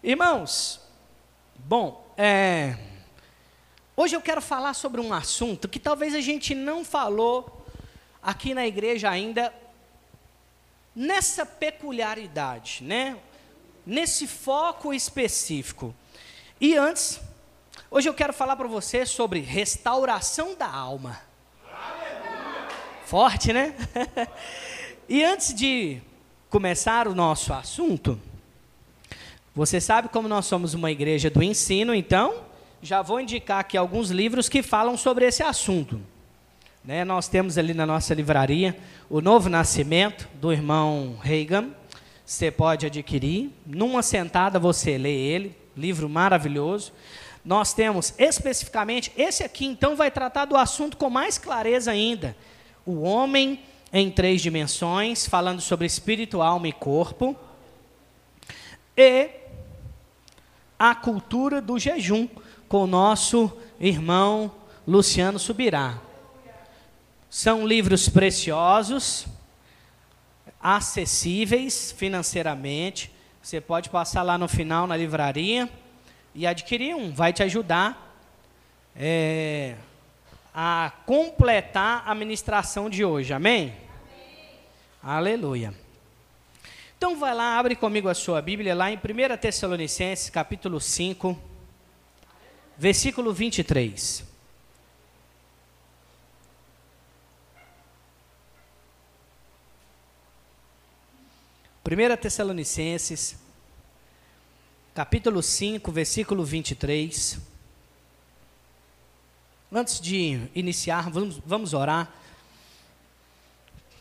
Irmãos, bom, é, hoje eu quero falar sobre um assunto que talvez a gente não falou aqui na igreja ainda, nessa peculiaridade, né? nesse foco específico. E antes, hoje eu quero falar para você sobre restauração da alma. Forte, né? e antes de começar o nosso assunto, você sabe como nós somos uma igreja do ensino, então já vou indicar aqui alguns livros que falam sobre esse assunto. Né, nós temos ali na nossa livraria o Novo Nascimento, do irmão Reagan. Você pode adquirir. Numa sentada você lê ele, livro maravilhoso. Nós temos especificamente, esse aqui então vai tratar do assunto com mais clareza ainda. O homem em três dimensões, falando sobre espírito, alma e corpo. E a cultura do jejum, com o nosso irmão Luciano Subirá. São livros preciosos, acessíveis financeiramente. Você pode passar lá no final na livraria e adquirir um, vai te ajudar é, a completar a ministração de hoje. Amém? Amém? Aleluia. Então vai lá, abre comigo a sua Bíblia lá em 1 Tessalonicenses, capítulo 5, versículo 23. Primeira Tessalonicenses, capítulo 5, versículo 23. Antes de iniciar, vamos, vamos orar.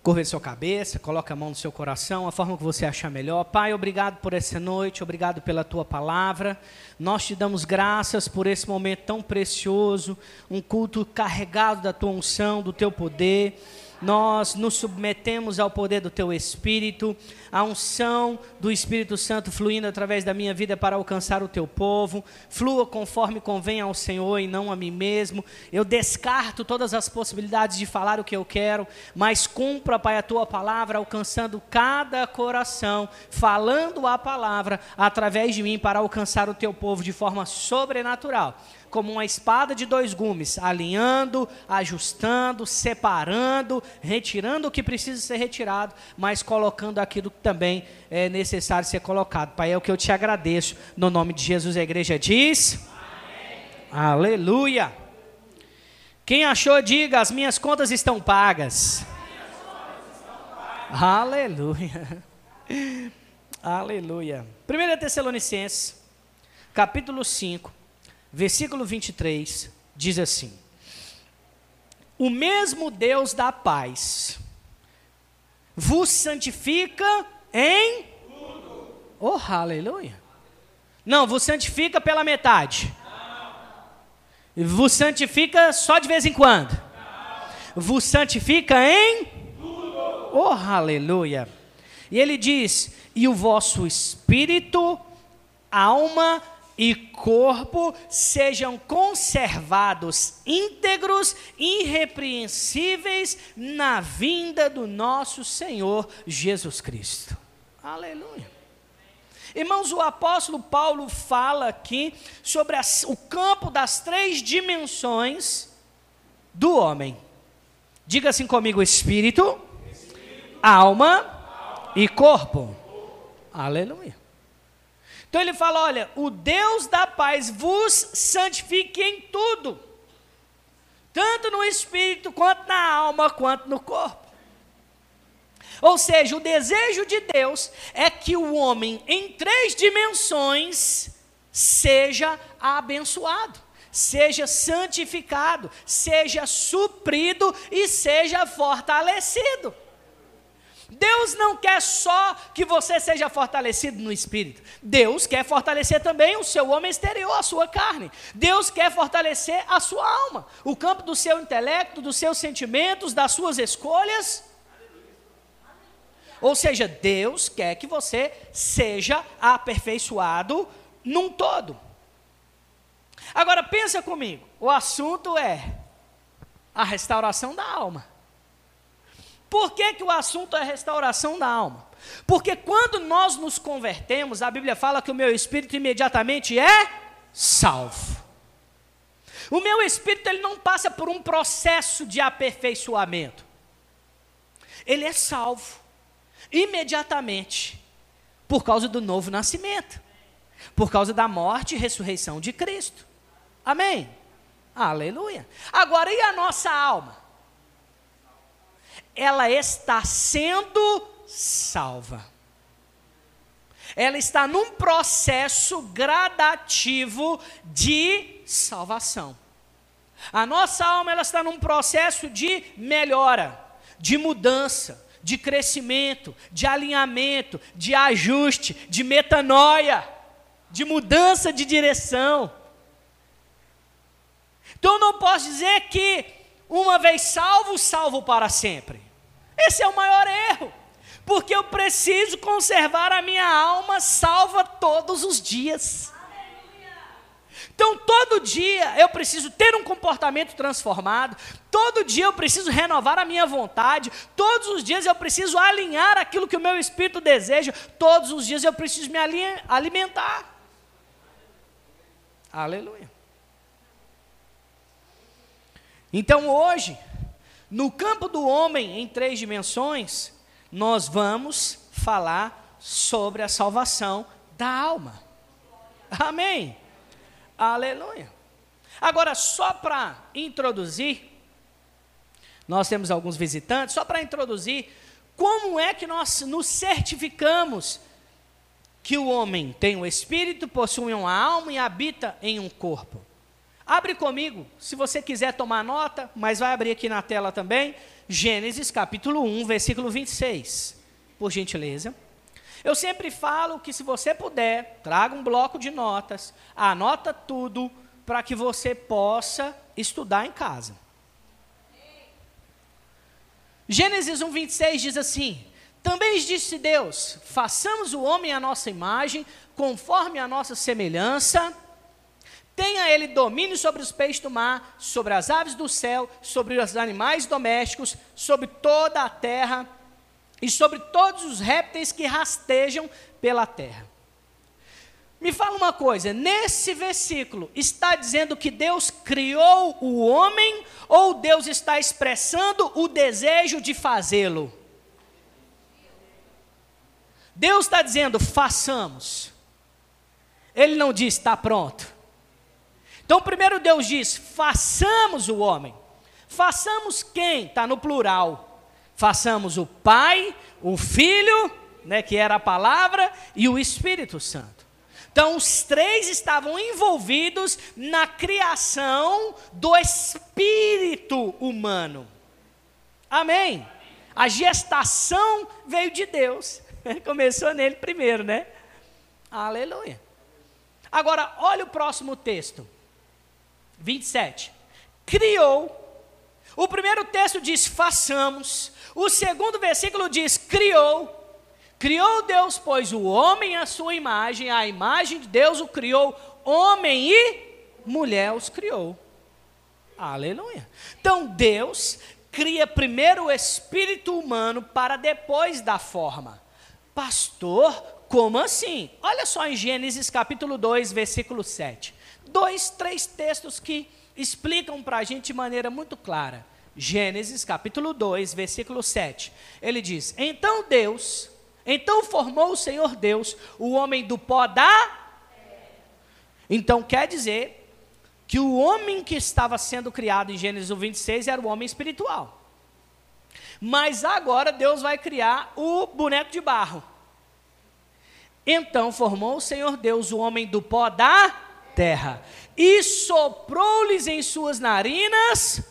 Curva sua cabeça, coloque a mão no seu coração, a forma que você achar melhor. Pai, obrigado por essa noite, obrigado pela tua palavra. Nós te damos graças por esse momento tão precioso, um culto carregado da tua unção, do teu poder nós nos submetemos ao poder do Teu Espírito, à unção do Espírito Santo fluindo através da minha vida para alcançar o Teu povo. Flua conforme convém ao Senhor e não a mim mesmo. Eu descarto todas as possibilidades de falar o que eu quero, mas cumpra, Pai, a Tua palavra, alcançando cada coração, falando a palavra através de mim para alcançar o Teu povo de forma sobrenatural como uma espada de dois gumes, alinhando, ajustando, separando, retirando o que precisa ser retirado, mas colocando aquilo que também é necessário ser colocado. Pai, é o que eu te agradeço. No nome de Jesus, a igreja diz: Amém. Aleluia. Quem achou, diga: as minhas contas estão pagas. Aleluia. Aleluia. 1 Tessalonicenses, capítulo 5, versículo 23, diz assim: O mesmo Deus da paz vos santifica em tudo. Oh, aleluia. Não, vos santifica pela metade. Não. Vos santifica só de vez em quando. Não. Vos santifica em tudo. Oh, aleluia. E ele diz: E o vosso espírito, alma corpo sejam conservados íntegros, irrepreensíveis na vinda do nosso Senhor Jesus Cristo. Aleluia. Irmãos, o apóstolo Paulo fala aqui sobre as, o campo das três dimensões do homem. Diga assim comigo: espírito, espírito alma, alma, e corpo. Aleluia. Então ele fala: olha, o Deus da paz vos santifique em tudo, tanto no espírito, quanto na alma, quanto no corpo. Ou seja, o desejo de Deus é que o homem em três dimensões seja abençoado, seja santificado, seja suprido e seja fortalecido. Deus não quer só que você seja fortalecido no espírito. Deus quer fortalecer também o seu homem exterior, a sua carne. Deus quer fortalecer a sua alma, o campo do seu intelecto, dos seus sentimentos, das suas escolhas. Ou seja, Deus quer que você seja aperfeiçoado num todo. Agora pensa comigo, o assunto é a restauração da alma. Por que, que o assunto é restauração da alma? Porque quando nós nos convertemos, a Bíblia fala que o meu espírito imediatamente é salvo. O meu espírito ele não passa por um processo de aperfeiçoamento. Ele é salvo imediatamente por causa do novo nascimento, por causa da morte e ressurreição de Cristo. Amém. Aleluia. Agora e a nossa alma? Ela está sendo salva. Ela está num processo gradativo de salvação. A nossa alma ela está num processo de melhora, de mudança, de crescimento, de alinhamento, de ajuste, de metanoia, de mudança de direção. Então não posso dizer que uma vez salvo, salvo para sempre. Esse é o maior erro porque eu preciso conservar a minha alma salva todos os dias. Então, todo dia eu preciso ter um comportamento transformado, todo dia eu preciso renovar a minha vontade, todos os dias eu preciso alinhar aquilo que o meu espírito deseja, todos os dias eu preciso me alimentar. Aleluia. Então, hoje, no campo do homem em três dimensões, nós vamos falar sobre a salvação da alma. Amém. Aleluia. Agora, só para introduzir, nós temos alguns visitantes, só para introduzir, como é que nós nos certificamos que o homem tem um espírito, possui uma alma e habita em um corpo? Abre comigo, se você quiser tomar nota, mas vai abrir aqui na tela também. Gênesis capítulo 1, versículo 26, por gentileza. Eu sempre falo que se você puder, traga um bloco de notas, anota tudo para que você possa estudar em casa. Gênesis 1, 26 diz assim: Também disse Deus: façamos o homem à nossa imagem, conforme a nossa semelhança Tenha ele domínio sobre os peixes do mar, sobre as aves do céu, sobre os animais domésticos, sobre toda a terra e sobre todos os répteis que rastejam pela terra. Me fala uma coisa, nesse versículo está dizendo que Deus criou o homem ou Deus está expressando o desejo de fazê-lo? Deus está dizendo, façamos. Ele não diz, está pronto. Então, primeiro Deus diz: façamos o homem. Façamos quem? Está no plural. Façamos o Pai, o Filho, né, que era a palavra, e o Espírito Santo. Então, os três estavam envolvidos na criação do espírito humano. Amém? A gestação veio de Deus. Começou nele primeiro, né? Aleluia. Agora, olha o próximo texto. 27. Criou. O primeiro texto diz: façamos. O segundo versículo diz: criou. Criou Deus, pois o homem à sua imagem, a imagem de Deus o criou, homem e mulher os criou. Aleluia. Então Deus cria primeiro o espírito humano para depois dar forma. Pastor, como assim? Olha só em Gênesis capítulo 2, versículo 7 dois, três textos que explicam para a gente de maneira muito clara. Gênesis capítulo 2, versículo 7. Ele diz: Então Deus, então formou o Senhor Deus o homem do pó da. Então quer dizer que o homem que estava sendo criado em Gênesis 26 era o homem espiritual. Mas agora Deus vai criar o boneco de barro. Então formou o Senhor Deus o homem do pó da terra e soprou-lhes em suas narinas.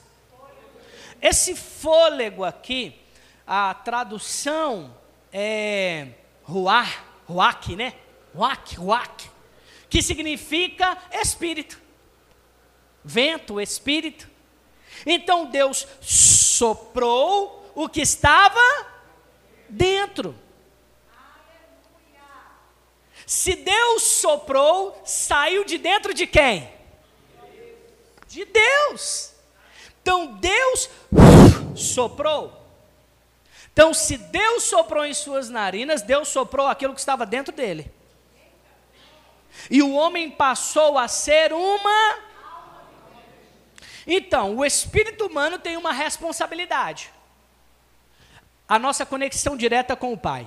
Esse fôlego aqui, a tradução é ruar, ruach, né? Ruach, ruach, que significa espírito, vento, espírito. Então Deus soprou o que estava dentro. Se Deus soprou, saiu de dentro de quem? De Deus. Então Deus soprou. Então, se Deus soprou em suas narinas, Deus soprou aquilo que estava dentro dele. E o homem passou a ser uma. Então, o espírito humano tem uma responsabilidade. A nossa conexão direta com o Pai.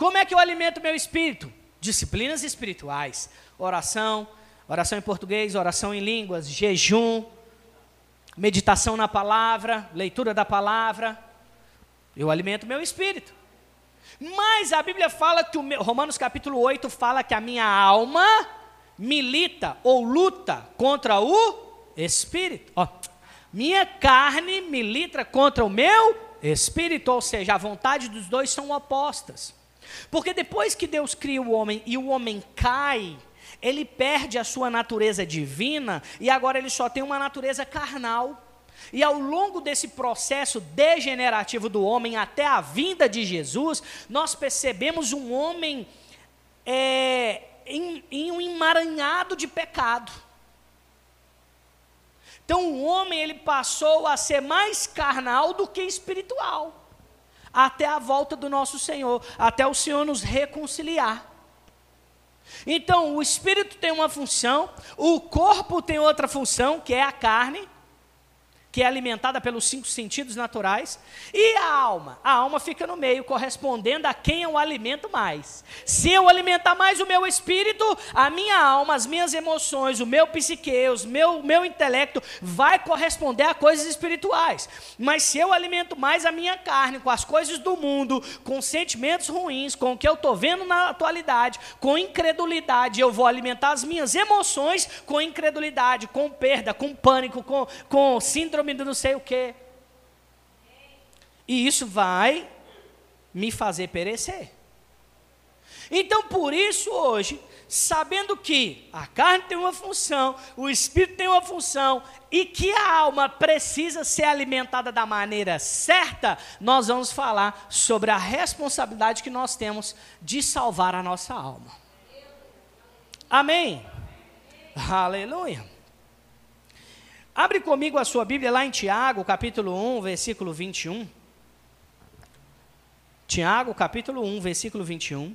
Como é que eu alimento meu espírito? Disciplinas espirituais, oração, oração em português, oração em línguas, jejum, meditação na palavra, leitura da palavra. Eu alimento meu espírito. Mas a Bíblia fala que o meu, Romanos capítulo 8 fala que a minha alma milita ou luta contra o espírito. Ó, minha carne milita contra o meu espírito, ou seja, a vontade dos dois são opostas. Porque depois que Deus cria o homem e o homem cai, ele perde a sua natureza divina e agora ele só tem uma natureza carnal. E ao longo desse processo degenerativo do homem até a vinda de Jesus, nós percebemos um homem é, em, em um emaranhado de pecado. Então o homem ele passou a ser mais carnal do que espiritual até a volta do nosso Senhor, até o Senhor nos reconciliar. Então, o espírito tem uma função, o corpo tem outra função, que é a carne, que é alimentada pelos cinco sentidos naturais, e a alma. A alma fica no meio, correspondendo a quem eu alimento mais. Se eu alimentar mais o meu espírito, a minha alma, as minhas emoções, o meu psique, o meu, meu intelecto, vai corresponder a coisas espirituais. Mas se eu alimento mais a minha carne com as coisas do mundo, com sentimentos ruins, com o que eu estou vendo na atualidade, com incredulidade, eu vou alimentar as minhas emoções com incredulidade, com perda, com pânico, com, com síndrome síndrome do não sei o quê. E isso vai me fazer perecer. Então, por isso, hoje, sabendo que a carne tem uma função, o espírito tem uma função e que a alma precisa ser alimentada da maneira certa, nós vamos falar sobre a responsabilidade que nós temos de salvar a nossa alma. Amém? Aleluia. Abre comigo a sua Bíblia lá em Tiago, capítulo 1, versículo 21. Tiago, capítulo 1, versículo 21.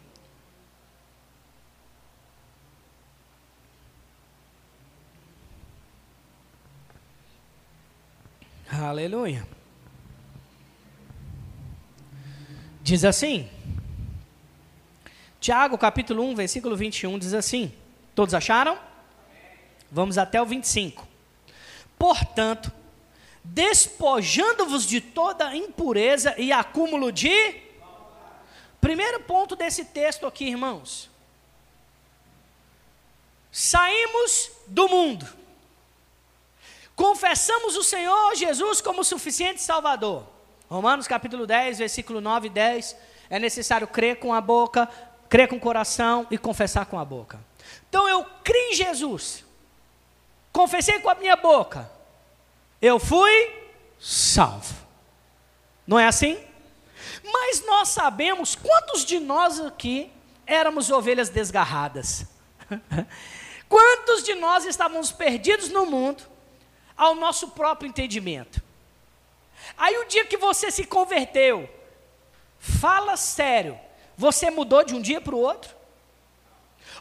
Aleluia. Diz assim. Tiago, capítulo 1, versículo 21, diz assim. Todos acharam? Vamos até o 25. Portanto, despojando-vos de toda impureza e acúmulo de. Primeiro ponto desse texto aqui, irmãos. Saímos do mundo. Confessamos o Senhor Jesus como suficiente Salvador. Romanos capítulo 10, versículo 9 e 10. É necessário crer com a boca, crer com o coração e confessar com a boca. Então eu criei em Jesus confessei com a minha boca, eu fui salvo. Não é assim? Mas nós sabemos quantos de nós aqui éramos ovelhas desgarradas. quantos de nós estávamos perdidos no mundo ao nosso próprio entendimento. Aí o dia que você se converteu, fala sério, você mudou de um dia para o outro?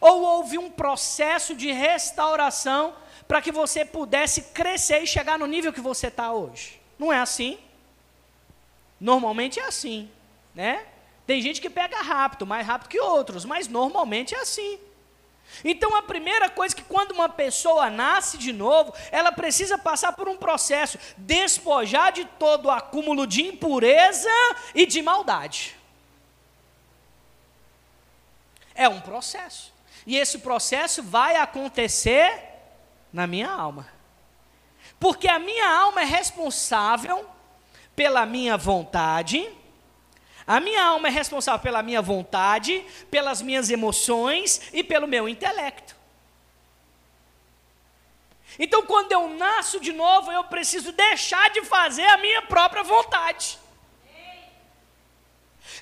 Ou houve um processo de restauração para que você pudesse crescer e chegar no nível que você está hoje. Não é assim? Normalmente é assim, né? Tem gente que pega rápido, mais rápido que outros, mas normalmente é assim. Então a primeira coisa é que quando uma pessoa nasce de novo, ela precisa passar por um processo, despojar de todo o acúmulo de impureza e de maldade. É um processo. E esse processo vai acontecer na minha alma. Porque a minha alma é responsável pela minha vontade, a minha alma é responsável pela minha vontade, pelas minhas emoções e pelo meu intelecto. Então, quando eu nasço de novo, eu preciso deixar de fazer a minha própria vontade.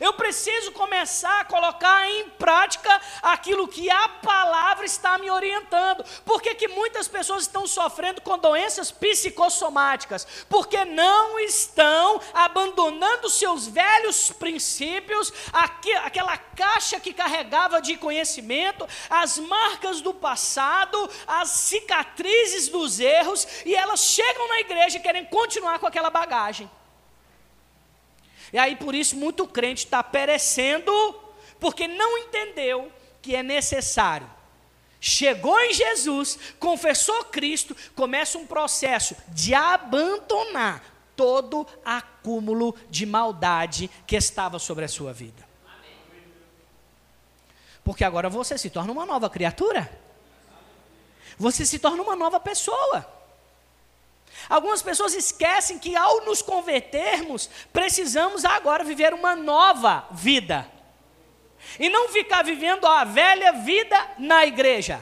Eu preciso começar a colocar em prática aquilo que a palavra está me orientando. Por que, que muitas pessoas estão sofrendo com doenças psicossomáticas? Porque não estão abandonando seus velhos princípios, aquela caixa que carregava de conhecimento, as marcas do passado, as cicatrizes dos erros, e elas chegam na igreja e querem continuar com aquela bagagem. E aí por isso muito crente está perecendo, porque não entendeu que é necessário. Chegou em Jesus, confessou Cristo, começa um processo de abandonar todo acúmulo de maldade que estava sobre a sua vida. Porque agora você se torna uma nova criatura. Você se torna uma nova pessoa. Algumas pessoas esquecem que ao nos convertermos, precisamos agora viver uma nova vida. E não ficar vivendo a velha vida na igreja.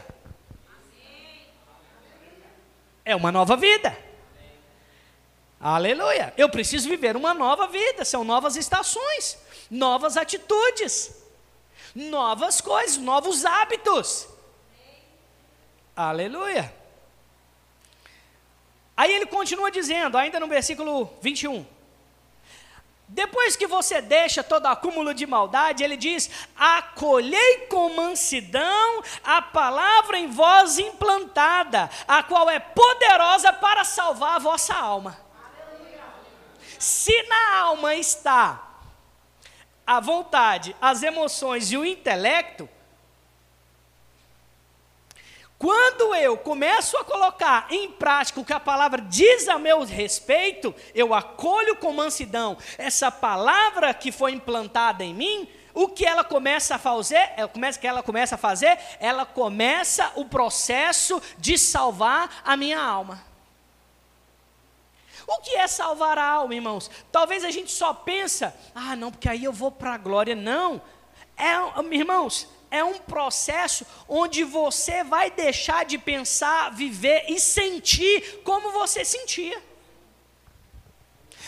É uma nova vida. Aleluia. Eu preciso viver uma nova vida. São novas estações, novas atitudes, novas coisas, novos hábitos. Aleluia. Aí ele continua dizendo, ainda no versículo 21. Depois que você deixa todo acúmulo de maldade, ele diz: acolhei com mansidão a palavra em vós implantada, a qual é poderosa para salvar a vossa alma. Se na alma está a vontade, as emoções e o intelecto, quando eu começo a colocar em prática o que a palavra diz a meu respeito, eu acolho com mansidão essa palavra que foi implantada em mim, o que ela começa a fazer, ela começa, que ela começa a fazer, ela começa o processo de salvar a minha alma. O que é salvar a alma, irmãos? Talvez a gente só pensa, ah, não, porque aí eu vou para a glória. Não. É, irmãos, é um processo onde você vai deixar de pensar, viver e sentir como você sentia.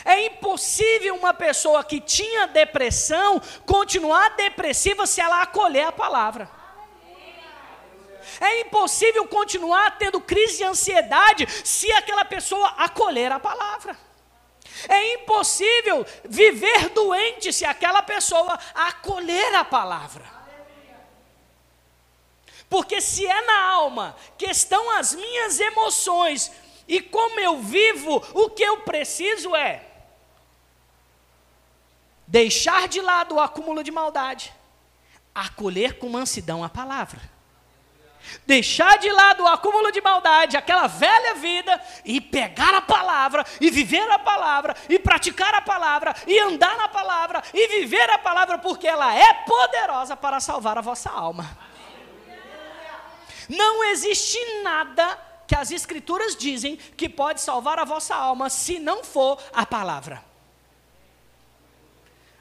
É impossível uma pessoa que tinha depressão continuar depressiva se ela acolher a palavra. É impossível continuar tendo crise de ansiedade se aquela pessoa acolher a palavra. É impossível viver doente se aquela pessoa acolher a palavra. Porque se é na alma que estão as minhas emoções e como eu vivo, o que eu preciso é deixar de lado o acúmulo de maldade, acolher com mansidão a palavra. Deixar de lado o acúmulo de maldade, aquela velha vida, e pegar a palavra, e viver a palavra, e praticar a palavra, e andar na palavra, e viver a palavra, porque ela é poderosa para salvar a vossa alma. Não existe nada que as Escrituras dizem que pode salvar a vossa alma se não for a palavra.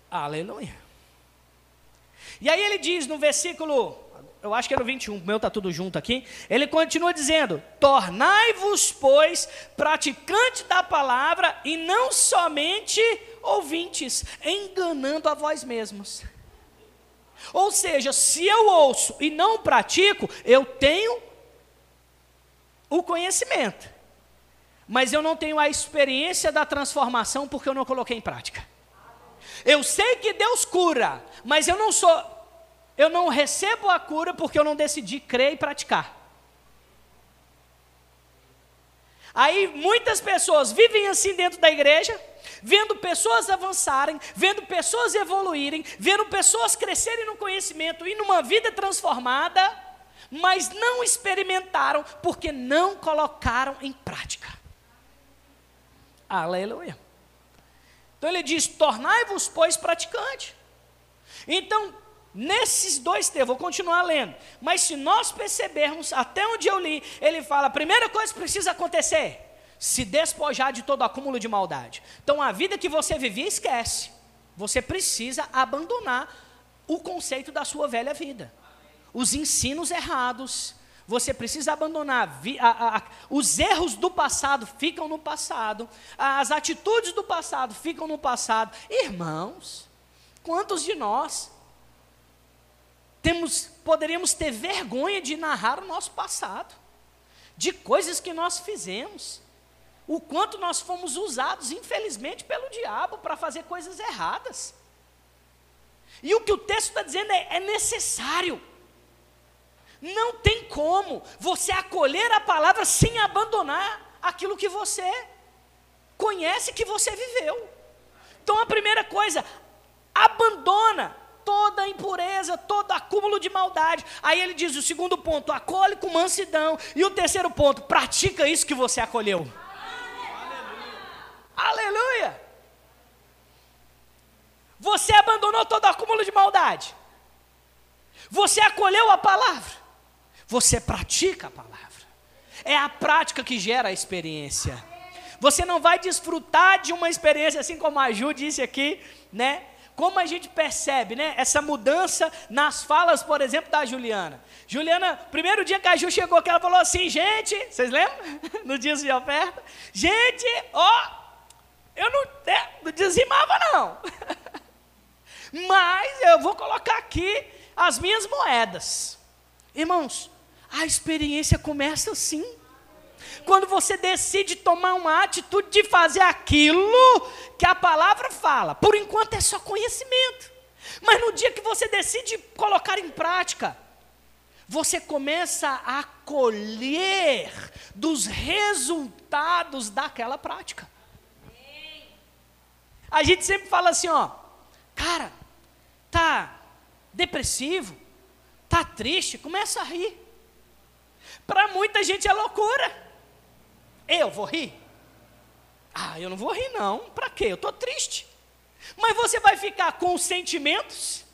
Aleluia. E aí ele diz no versículo, eu acho que é no 21, o meu está tudo junto aqui. Ele continua dizendo: Tornai-vos, pois, praticantes da palavra e não somente ouvintes, enganando a vós mesmos. Ou seja, se eu ouço e não pratico, eu tenho o conhecimento, mas eu não tenho a experiência da transformação porque eu não coloquei em prática. Eu sei que Deus cura, mas eu não sou, eu não recebo a cura porque eu não decidi crer e praticar. Aí muitas pessoas vivem assim dentro da igreja, vendo pessoas avançarem, vendo pessoas evoluírem, vendo pessoas crescerem no conhecimento e numa vida transformada, mas não experimentaram porque não colocaram em prática. Aleluia. Então ele diz: tornai-vos, pois, praticante. Então, nesses dois textos, vou continuar lendo, mas se nós percebermos, até onde eu li, ele fala: a primeira coisa que precisa acontecer se despojar de todo acúmulo de maldade. Então a vida que você vivia, esquece. Você precisa abandonar o conceito da sua velha vida. Os ensinos errados. Você precisa abandonar. A, a, a, os erros do passado ficam no passado. As atitudes do passado ficam no passado. Irmãos, Quantos de nós temos, poderíamos ter vergonha de narrar o nosso passado, de coisas que nós fizemos, o quanto nós fomos usados, infelizmente, pelo diabo para fazer coisas erradas. E o que o texto está dizendo é, é necessário. Não tem como você acolher a palavra sem abandonar aquilo que você conhece que você viveu. Então a primeira coisa, abandona toda impureza, todo acúmulo de maldade. Aí ele diz o segundo ponto, acolhe com mansidão. E o terceiro ponto, pratica isso que você acolheu. Aleluia! Você abandonou todo acúmulo de maldade. Você acolheu a palavra. Você pratica a palavra. É a prática que gera a experiência. Você não vai desfrutar de uma experiência assim como a Ju disse aqui, né? como a gente percebe, né, essa mudança nas falas, por exemplo, da Juliana. Juliana, primeiro dia que a Ju chegou, que ela falou assim, gente, vocês lembram? no dia de oferta? Gente, ó, eu não, é, não dizimava não. Mas eu vou colocar aqui as minhas moedas. Irmãos, a experiência começa assim. Quando você decide tomar uma atitude de fazer aquilo que a palavra fala, por enquanto é só conhecimento. Mas no dia que você decide colocar em prática, você começa a colher dos resultados daquela prática. A gente sempre fala assim, ó, cara, tá depressivo, tá triste, começa a rir. Para muita gente é loucura. Eu vou rir? Ah, eu não vou rir não. Para quê? Eu estou triste. Mas você vai ficar com os sentimentos?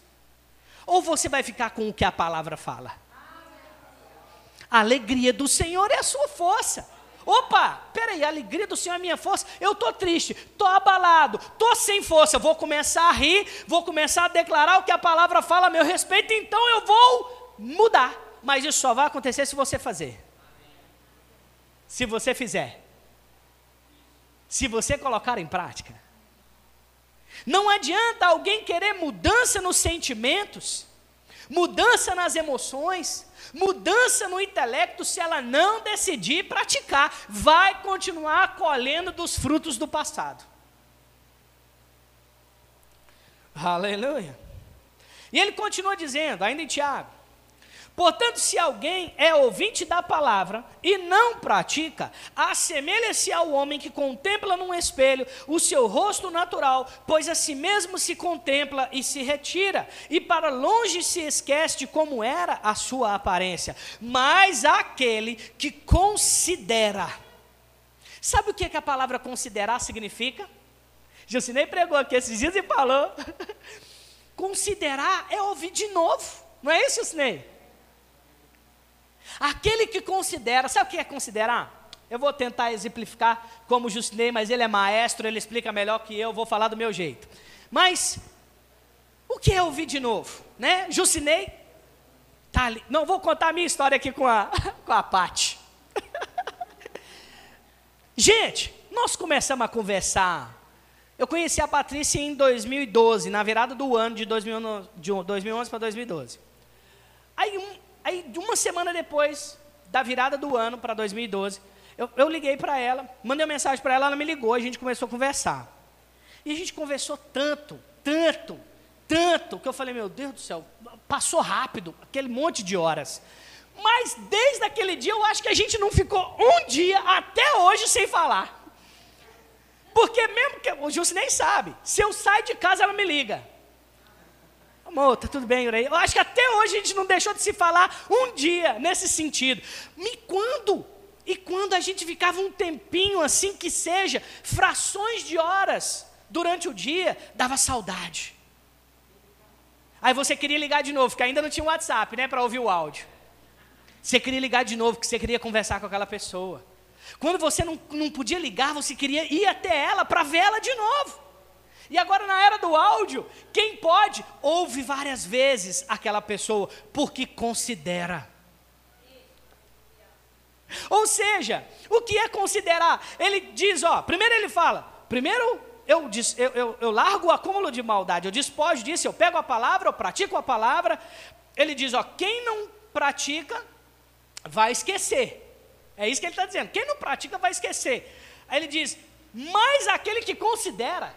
Ou você vai ficar com o que a palavra fala? A alegria do Senhor é a sua força. Opa, peraí, a alegria do Senhor é minha força. Eu estou triste, estou abalado, estou sem força. Vou começar a rir, vou começar a declarar o que a palavra fala a meu respeito, então eu vou mudar. Mas isso só vai acontecer se você fazer se você fizer, se você colocar em prática. Não adianta alguém querer mudança nos sentimentos, mudança nas emoções, mudança no intelecto, se ela não decidir praticar, vai continuar colhendo dos frutos do passado. Aleluia. E ele continua dizendo, ainda em Tiago: Portanto, se alguém é ouvinte da palavra e não pratica, assemelha-se ao homem que contempla num espelho o seu rosto natural, pois a si mesmo se contempla e se retira, e para longe se esquece de como era a sua aparência. Mas aquele que considera. Sabe o que, é que a palavra considerar significa? Jusinei pregou aqui esses dias e falou. considerar é ouvir de novo. Não é isso, Jusinei? Aquele que considera, sabe o que é considerar? Eu vou tentar exemplificar como Justinei, mas ele é maestro, ele explica melhor que eu, vou falar do meu jeito. Mas, o que é ouvir de novo? Né? Justinei, tá ali. Não, vou contar a minha história aqui com a, com a Pati. Gente, nós começamos a conversar. Eu conheci a Patrícia em 2012, na virada do ano de, 2011, de 2011 para 2012. Aí um, Aí, uma semana depois da virada do ano para 2012, eu, eu liguei para ela, mandei uma mensagem para ela, ela me ligou, a gente começou a conversar. E a gente conversou tanto, tanto, tanto, que eu falei, meu Deus do céu, passou rápido, aquele monte de horas. Mas desde aquele dia eu acho que a gente não ficou um dia até hoje sem falar. Porque mesmo que o Júcio nem sabe, se eu sair de casa ela me liga. Amor, tá tudo bem, Yurei? Eu acho que até hoje a gente não deixou de se falar um dia nesse sentido. E quando? E quando a gente ficava um tempinho assim que seja, frações de horas durante o dia, dava saudade. Aí você queria ligar de novo, porque ainda não tinha WhatsApp, né, para ouvir o áudio. Você queria ligar de novo, porque você queria conversar com aquela pessoa. Quando você não, não podia ligar, você queria ir até ela para vê-la de novo. E agora, na era do áudio, quem pode, ouve várias vezes aquela pessoa, porque considera. Ou seja, o que é considerar? Ele diz, ó, primeiro ele fala, primeiro eu, eu, eu, eu largo o acúmulo de maldade, eu despojo disso, eu pego a palavra, eu pratico a palavra. Ele diz: ó, quem não pratica vai esquecer. É isso que ele está dizendo. Quem não pratica vai esquecer. Aí ele diz: mas aquele que considera,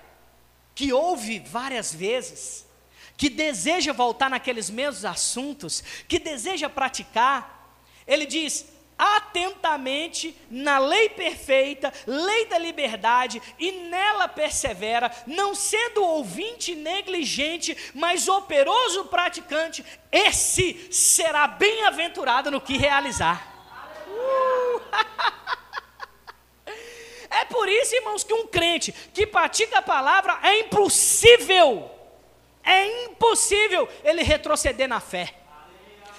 que ouve várias vezes, que deseja voltar naqueles mesmos assuntos, que deseja praticar, ele diz: atentamente na lei perfeita, lei da liberdade, e nela persevera, não sendo ouvinte negligente, mas operoso praticante, esse será bem-aventurado no que realizar. Uh! é por isso, irmãos, que um crente que pratica a palavra é impossível, é impossível ele retroceder na fé,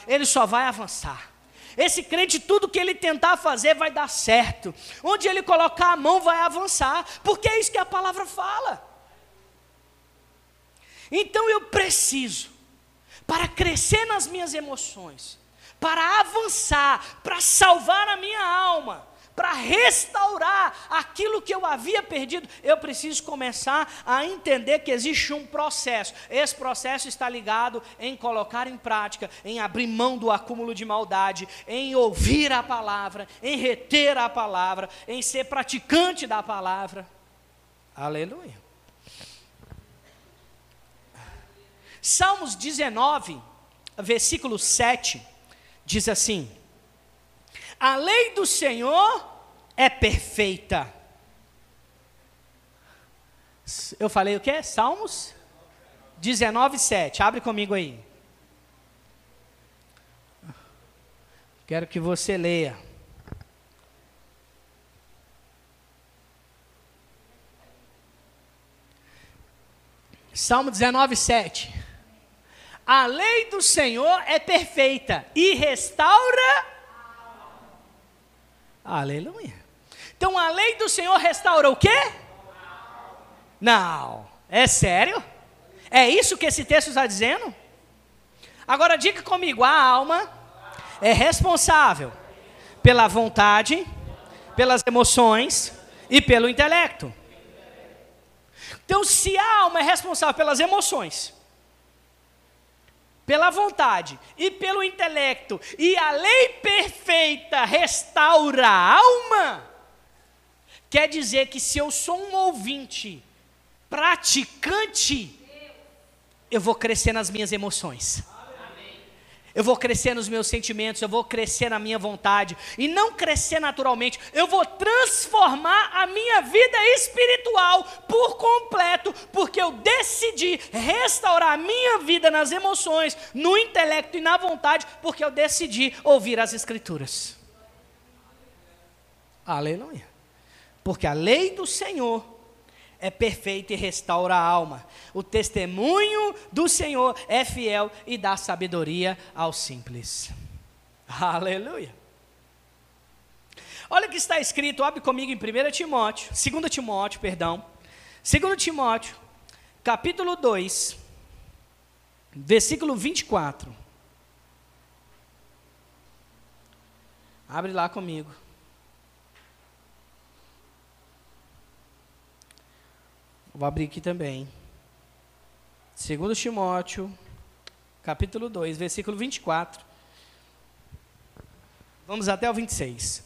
ele só vai avançar. Esse crente, tudo que ele tentar fazer vai dar certo. Onde ele colocar a mão vai avançar, porque é isso que a palavra fala. Então eu preciso, para crescer nas minhas emoções, para avançar, para salvar a minha alma, para restaurar aquilo que eu havia perdido, eu preciso começar a entender que existe um processo. Esse processo está ligado em colocar em prática, em abrir mão do acúmulo de maldade, em ouvir a palavra, em reter a palavra, em ser praticante da palavra. Aleluia. Salmos 19, versículo 7, diz assim: a lei do Senhor é perfeita. Eu falei o quê? Salmos 19, 7. Abre comigo aí. Quero que você leia. Salmo 19, 7. A lei do Senhor é perfeita e restaura Aleluia. Então a lei do Senhor restaura o quê? Não. É sério? É isso que esse texto está dizendo? Agora diga comigo: a alma é responsável pela vontade, pelas emoções e pelo intelecto. Então, se a alma é responsável pelas emoções, pela vontade e pelo intelecto, e a lei perfeita restaura a alma, quer dizer que se eu sou um ouvinte, praticante, eu vou crescer nas minhas emoções eu vou crescer nos meus sentimentos, eu vou crescer na minha vontade, e não crescer naturalmente, eu vou transformar a minha vida espiritual por completo, porque eu decidi restaurar a minha vida nas emoções, no intelecto e na vontade, porque eu decidi ouvir as Escrituras. Aleluia. Porque a lei do Senhor é perfeito e restaura a alma. O testemunho do Senhor é fiel e dá sabedoria aos simples. Aleluia. Olha o que está escrito, abre comigo em 1 Timóteo, 2 Timóteo, perdão. 2 Timóteo, capítulo 2, versículo 24. Abre lá comigo. Vou abrir aqui também. 2 Timóteo, capítulo 2, versículo 24. Vamos até o 26.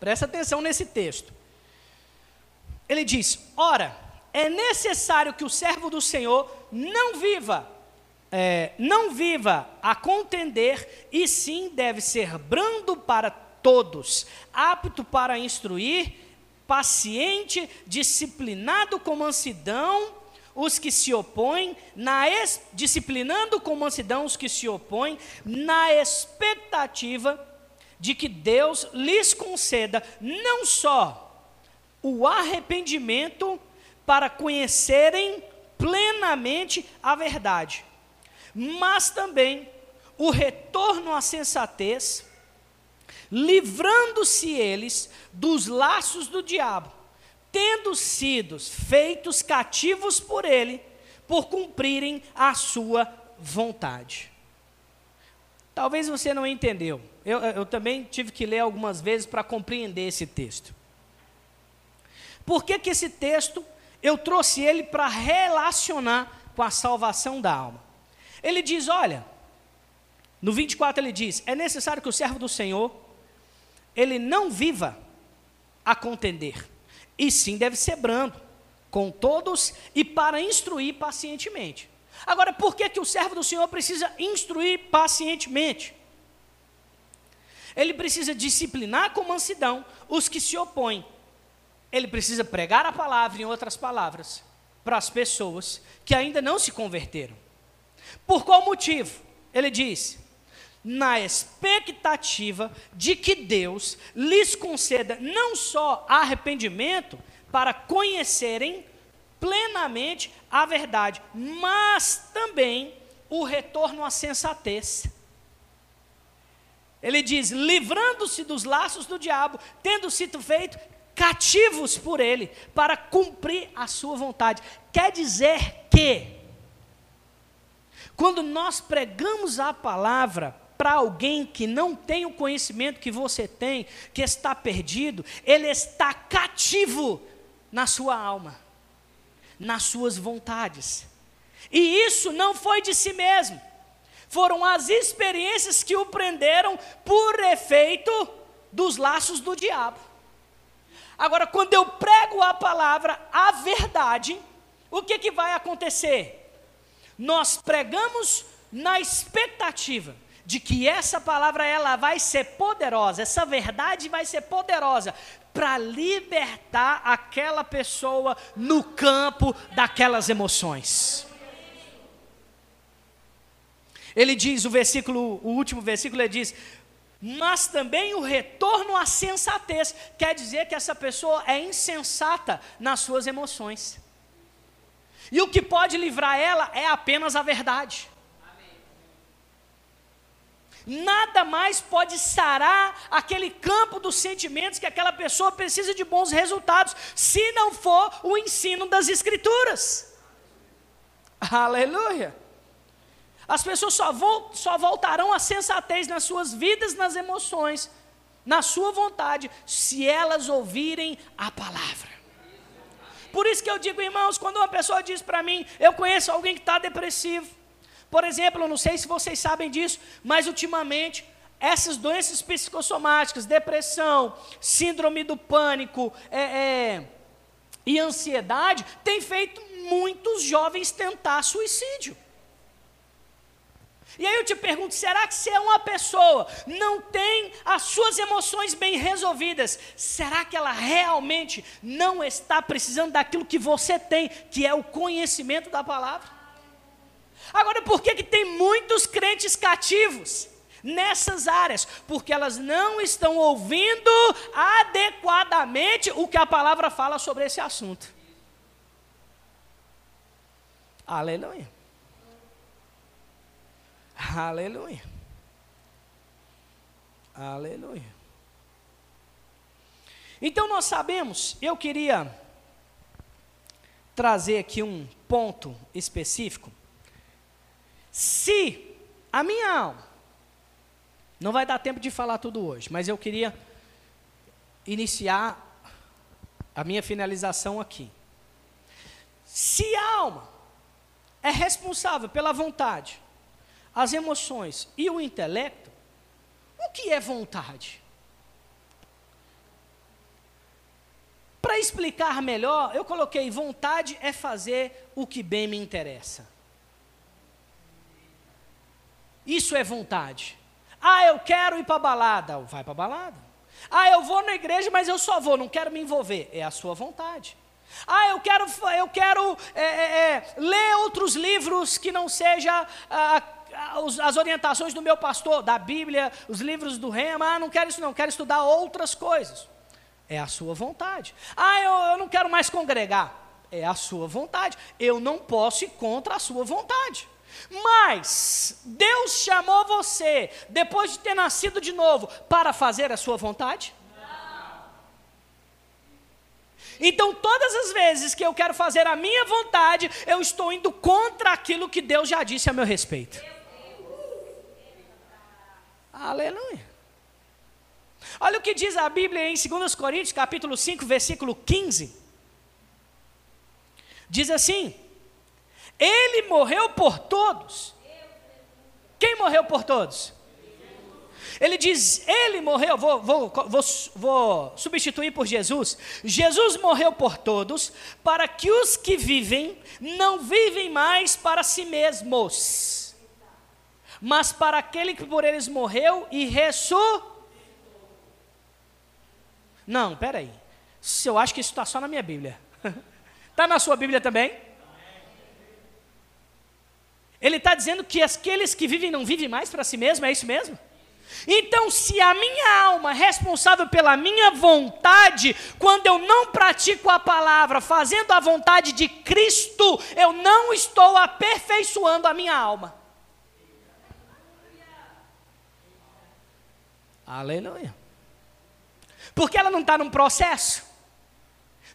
Presta atenção nesse texto. Ele diz: Ora, é necessário que o servo do Senhor não viva, é, não viva a contender, e sim deve ser brando para todos, apto para instruir paciente, disciplinado com mansidão os que se opõem, na es, disciplinando com mansidão os que se opõem, na expectativa de que Deus lhes conceda não só o arrependimento para conhecerem plenamente a verdade, mas também o retorno à sensatez livrando-se eles dos laços do diabo, tendo sido feitos cativos por ele, por cumprirem a sua vontade. Talvez você não entendeu. Eu, eu também tive que ler algumas vezes para compreender esse texto. Por que, que esse texto eu trouxe ele para relacionar com a salvação da alma? Ele diz: olha, no 24 ele diz: é necessário que o servo do Senhor ele não viva a contender, e sim deve ser brando com todos e para instruir pacientemente. Agora, por que, que o servo do Senhor precisa instruir pacientemente? Ele precisa disciplinar com mansidão os que se opõem. Ele precisa pregar a palavra, em outras palavras, para as pessoas que ainda não se converteram. Por qual motivo? Ele diz: na expectativa de que Deus lhes conceda não só arrepimento, para conhecerem plenamente a verdade, mas também o retorno à sensatez. Ele diz: livrando-se dos laços do diabo, tendo sido feito cativos por ele, para cumprir a sua vontade. Quer dizer que, quando nós pregamos a palavra para alguém que não tem o conhecimento que você tem, que está perdido, ele está cativo na sua alma, nas suas vontades. E isso não foi de si mesmo, foram as experiências que o prenderam por efeito dos laços do diabo. Agora, quando eu prego a palavra, a verdade, o que, que vai acontecer? Nós pregamos na expectativa de que essa palavra ela vai ser poderosa, essa verdade vai ser poderosa para libertar aquela pessoa no campo daquelas emoções. Ele diz, o versículo, o último versículo, ele diz: mas também o retorno à sensatez, quer dizer que essa pessoa é insensata nas suas emoções. E o que pode livrar ela é apenas a verdade. Nada mais pode sarar aquele campo dos sentimentos que aquela pessoa precisa de bons resultados, se não for o ensino das Escrituras. Aleluia. As pessoas só, vo só voltarão à sensatez nas suas vidas, nas emoções, na sua vontade, se elas ouvirem a palavra. Por isso que eu digo, irmãos, quando uma pessoa diz para mim, eu conheço alguém que está depressivo, por exemplo, eu não sei se vocês sabem disso, mas ultimamente essas doenças psicossomáticas, depressão, síndrome do pânico é, é, e ansiedade, tem feito muitos jovens tentar suicídio. E aí eu te pergunto: será que se é uma pessoa não tem as suas emoções bem resolvidas, será que ela realmente não está precisando daquilo que você tem, que é o conhecimento da palavra? Agora, por que, que tem muitos crentes cativos? Nessas áreas, porque elas não estão ouvindo adequadamente o que a palavra fala sobre esse assunto. Aleluia. Aleluia. Aleluia. Então nós sabemos, eu queria trazer aqui um ponto específico se a minha alma, não vai dar tempo de falar tudo hoje, mas eu queria iniciar a minha finalização aqui. Se a alma é responsável pela vontade, as emoções e o intelecto, o que é vontade? Para explicar melhor, eu coloquei: vontade é fazer o que bem me interessa. Isso é vontade. Ah, eu quero ir para balada. Vai para balada. Ah, eu vou na igreja, mas eu só vou, não quero me envolver. É a sua vontade. Ah, eu quero, eu quero é, é, é ler outros livros que não seja as orientações do meu pastor, da Bíblia, os livros do Rema. Ah, não quero isso não, quero estudar outras coisas. É a sua vontade. Ah, eu, eu não quero mais congregar. É a sua vontade. Eu não posso ir contra a sua vontade. Mas Deus chamou você, depois de ter nascido de novo, para fazer a sua vontade? Então, todas as vezes que eu quero fazer a minha vontade, eu estou indo contra aquilo que Deus já disse a meu respeito. Aleluia. Olha o que diz a Bíblia em 2 Coríntios, capítulo 5, versículo 15. Diz assim: Ele morreu por todos. Quem morreu por todos? Ele diz, ele morreu, vou, vou, vou, vou, substituir por Jesus. Jesus morreu por todos, para que os que vivem não vivem mais para si mesmos, mas para aquele que por eles morreu e ressuscitou. Não, peraí. Eu acho que isso está só na minha Bíblia. Está na sua Bíblia também? Ele está dizendo que aqueles que vivem não vivem mais para si mesmo, é isso mesmo? Então, se a minha alma responsável pela minha vontade, quando eu não pratico a palavra, fazendo a vontade de Cristo, eu não estou aperfeiçoando a minha alma. Aleluia. Porque ela não está num processo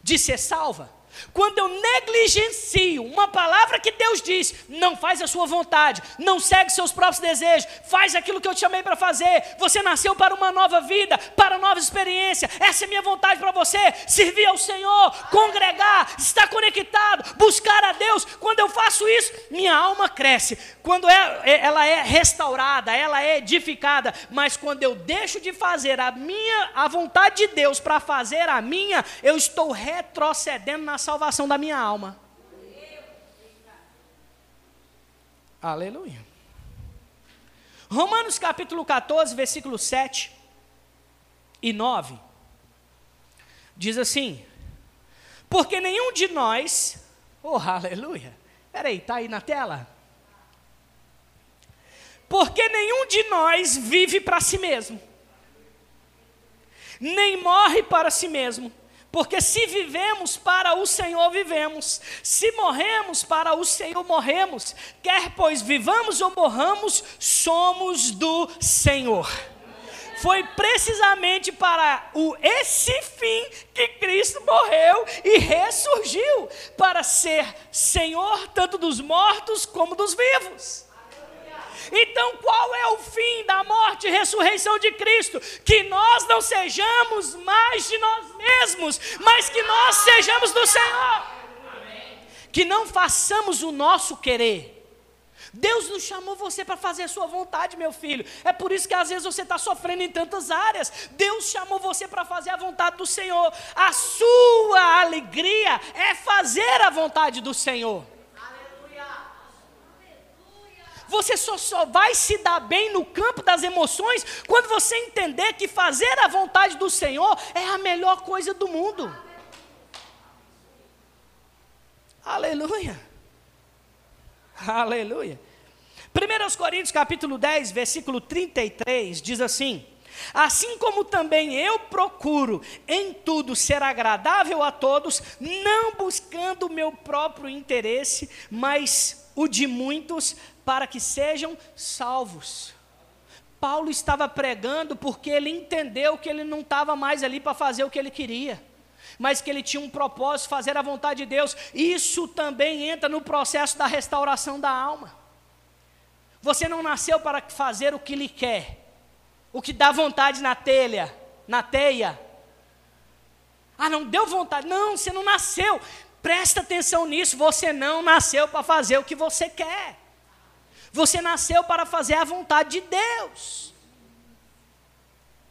de ser salva. Quando eu negligencio uma palavra que Deus diz, não faz a sua vontade, não segue seus próprios desejos, faz aquilo que eu te chamei para fazer. Você nasceu para uma nova vida, para nova experiência. Essa é minha vontade para você: servir ao Senhor, congregar, estar conectado, buscar a Deus. Quando eu faço isso, minha alma cresce. Quando é, é, ela é restaurada, ela é edificada. Mas quando eu deixo de fazer a minha, a vontade de Deus para fazer a minha, eu estou retrocedendo na salvação da minha alma. Aleluia. Romanos capítulo 14, versículo 7 e 9. Diz assim: Porque nenhum de nós, oh aleluia, peraí, está aí na tela? Porque nenhum de nós vive para si mesmo, nem morre para si mesmo porque se vivemos para o Senhor, vivemos. Se morremos para o Senhor, morremos. Quer pois vivamos ou morramos, somos do Senhor. Foi precisamente para o, esse fim que Cristo morreu e ressurgiu para ser Senhor tanto dos mortos como dos vivos. Então, qual é o fim da morte e ressurreição de Cristo? Que nós não sejamos mais de nós mesmos, mas que nós sejamos do Senhor. Que não façamos o nosso querer. Deus não chamou você para fazer a sua vontade, meu filho. É por isso que às vezes você está sofrendo em tantas áreas. Deus chamou você para fazer a vontade do Senhor. A sua alegria é fazer a vontade do Senhor. Você só, só vai se dar bem no campo das emoções quando você entender que fazer a vontade do Senhor é a melhor coisa do mundo. Aleluia. Aleluia. 1 Coríntios capítulo 10, versículo 33, diz assim: Assim como também eu procuro em tudo ser agradável a todos, não buscando o meu próprio interesse, mas o de muitos, para que sejam salvos. Paulo estava pregando porque ele entendeu que ele não estava mais ali para fazer o que ele queria, mas que ele tinha um propósito, fazer a vontade de Deus. Isso também entra no processo da restauração da alma. Você não nasceu para fazer o que lhe quer, o que dá vontade na telha, na teia. Ah, não deu vontade. Não, você não nasceu. Presta atenção nisso. Você não nasceu para fazer o que você quer. Você nasceu para fazer a vontade de Deus.